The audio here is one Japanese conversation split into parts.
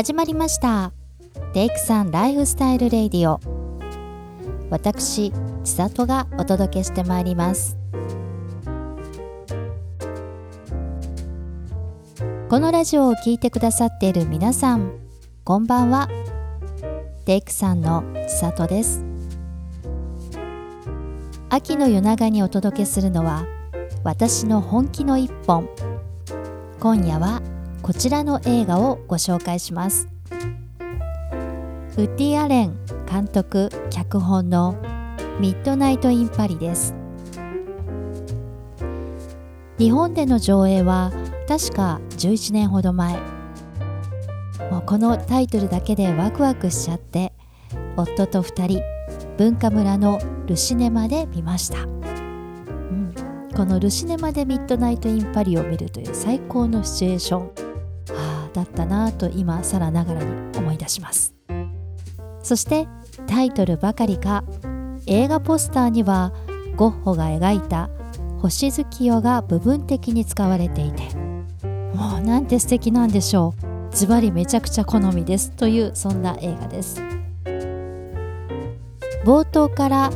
始まりました。テイクさんライフスタイルレディオ。私千里がお届けしてまいります。このラジオを聴いてくださっている皆さんこんばんは。テイクさんの千里です。秋の夜長にお届けするのは私の本気の一本。今夜はこちらの映画をご紹介します。ウッディ・アレン監督脚本のミッドナイト・イン・パリです。日本での上映は確か11年ほど前。もうこのタイトルだけでワクワクしちゃって夫と2人文化村のルシネマで見ました、うん、このルシネマでミッドナイト・イン・パリを見るという最高のシチュエーション。だったなと今更ながらに思い出します。そしてタイトルばかりか映画ポスターにはゴッホが描いた星月夜が部分的に使われていてもうなんて素敵なんでしょう。ズバリめちゃくちゃ好みですというそんな映画です。冒頭から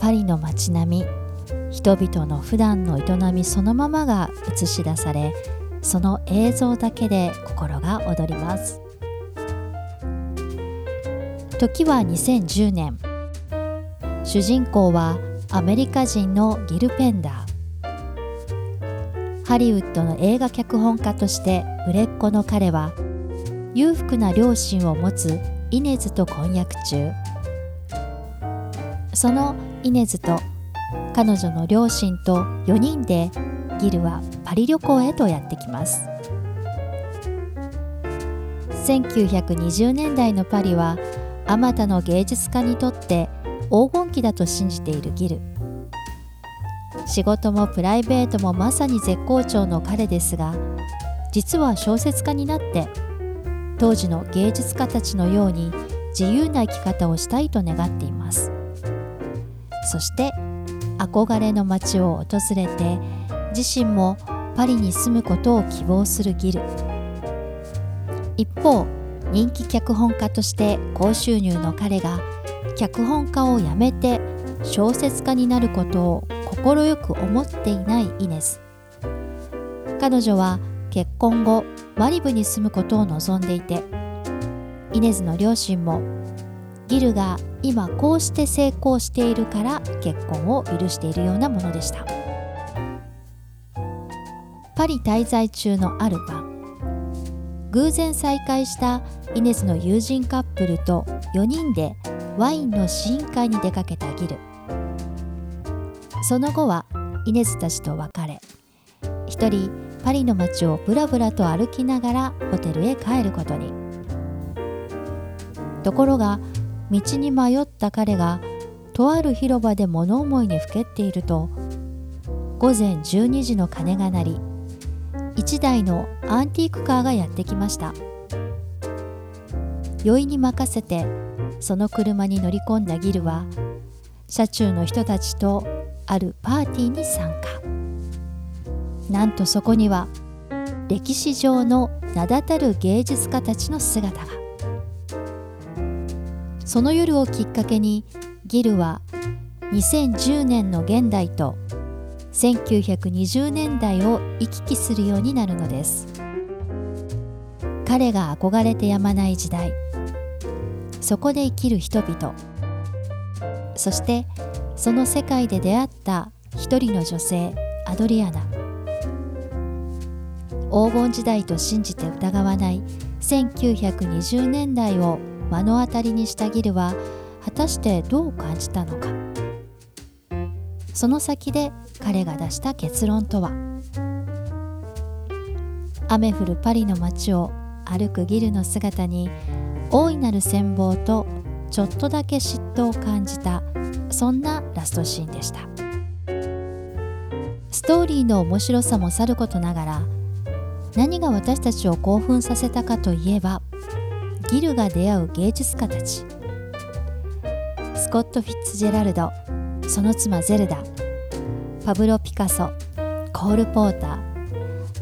パリの街並み人々の普段の営みそのままが映し出されその映像だけで心が躍ります。時は2010年。主人公はアメリカ人のギル・ペンダー。ハリウッドの映画脚本家として売れっ子の彼は裕福な両親を持つイネズと婚約中。そのイネズと彼女の両親と4人でギルはパリ旅行へとやってきます。1920年代のパリはあまたの芸術家にとって黄金期だと信じているギル。仕事もプライベートもまさに絶好調の彼ですが実は小説家になって当時の芸術家たちのように自由な生き方をしたいと願っています。そして憧れの街を訪れて自身もパリに住むことを希望するギル一方人気脚本家として高収入の彼が脚本家を辞めて小説家になることを快く思っていないイネス彼女は結婚後マリブに住むことを望んでいてイネズの両親もギルが今こうして成功しているから結婚を許しているようなものでした。パリ滞在中のある晩偶然再会したイネスの友人カップルと4人でワインの試飲会に出かけたギル。その後はイネスたちと別れ一人パリの街をぶらぶらと歩きながらホテルへ帰ることに。ところが道に迷った彼がとある広場で物思いにふけっていると午前12時の鐘が鳴り1台のアンティークカーがやってきました。酔いに任せてその車に乗り込んだギルは車中の人たちとあるパーティーに参加。なんとそこには歴史上の名だたる芸術家たちの姿が。その夜をきっかけにギルは2010年の現代と1920年代を行き来するようになるのです。彼が憧れてやまない時代。そこで生きる人々。そしてその世界で出会った一人の女性アドリアナ。黄金時代と信じて疑わない1920年代を目の当たりにしたギルは果たしてどう感じたのか。その先で彼が出した結論とは？雨降るパリの街を歩くギルの姿に大いなる羨望とちょっとだけ嫉妬を感じたそんなラストシーンでした。ストーリーの面白さもさることながら何が私たちを興奮させたかといえばギルが出会う芸術家たち。スコット・フィッツジェラルドその妻ゼルダ。パブロ・ピカソ。コール・ポーター。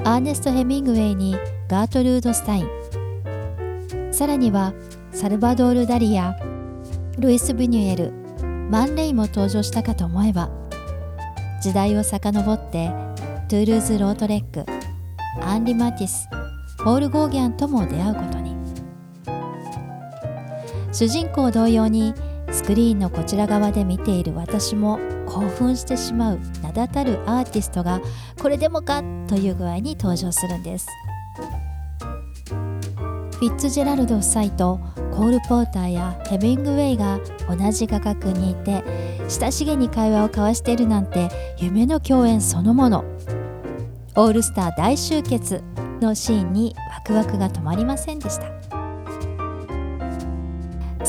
アーネスト・ヘミングウェイにガートルード・スタイン。さらにはサルバドール・ダリやルイス・ブニュエル。マン・レイも登場したかと思えば時代を遡ってトゥールーズ・ロートレック。アンリ・マティス。ポール・ゴーギャンとも出会うことに。主人公同様にスクリーンのこちら側で見ている私も興奮してしまう。名だたるアーティストがこれでもかという具合に登場するんです。フィッツジェラルド夫妻とコール・ポーターやヘミングウェイが同じ画角にいて親しげに会話を交わしているなんて夢の共演そのもの。オールスター大集結のシーンにワクワクが止まりませんでした。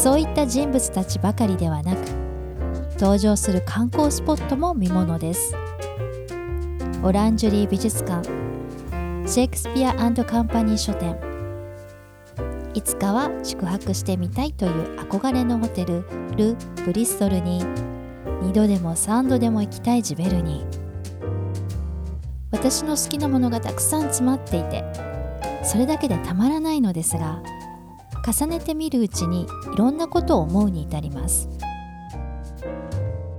そういった人物たちばかりではなく登場する観光スポットも見ものです。オランジュリー美術館シェイクスピアカンパニー書店。いつかは宿泊してみたいという憧れのホテルル・ブリストルに2度でも3度でも行きたいジベルに。私の好きなものがたくさん詰まっていてそれだけでたまらないのですが重ねてみるうちにいろんなことを思うに至ります。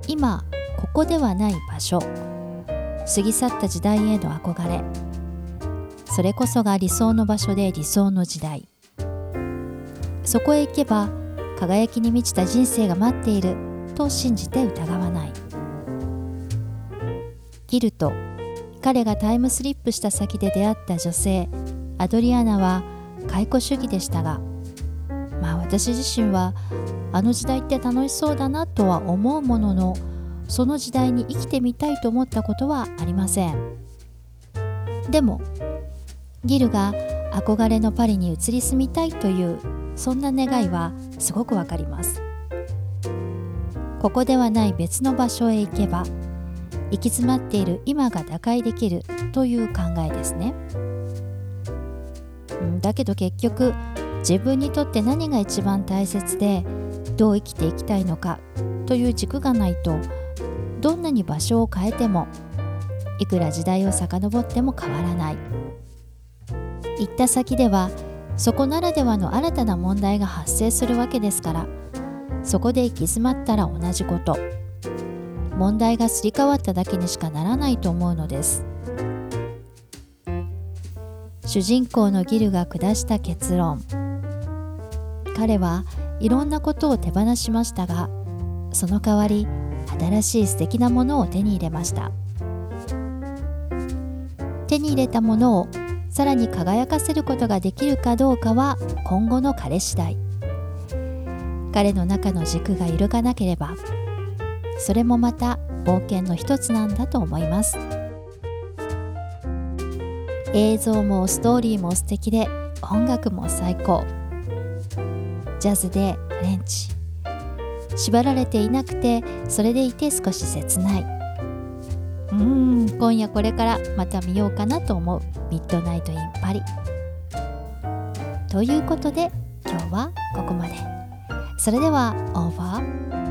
今ここではない場所。過ぎ去った時代への憧れ。それこそが理想の場所で理想の時代。そこへ行けば輝きに満ちた人生が待っている。と信じて疑わない。ギルと彼がタイムスリップした先で出会った女性アドリアナは解雇主義でしたがまあ私自身はあの時代って楽しそうだなとは思うもののその時代に生きてみたいと思ったことはありません。でもギルが憧れのパリに移り住みたいというそんな願いはすごくわかります。ここではない別の場所へ行けば行き詰まっている今が打開できるという考えですね。だけど結局自分にとって何が一番大切でどう生きていきたいのかという軸がないとどんなに場所を変えてもいくら時代を遡っても変わらない。行った先ではそこならではの新たな問題が発生するわけですからそこで行き詰まったら同じこと。問題がすり替わっただけにしかならないと思うのです。主人公のギルが下した結論。彼はいろんなことを手放しましたがその代わり新しい素敵なものを手に入れました。手に入れたものをさらに輝かせることができるかどうかは今後の彼次第。彼の中の軸が揺るがなければそれもまた冒険の一つなんだと思います。映像もストーリーも素敵で音楽も最高。ジャズでフレンチ縛られていなくてそれでいて少し切ない。うーん今夜これからまた見ようかなと思う。ミッドナイト・イン・パリ。ということで今日はここまで。それではオーバー。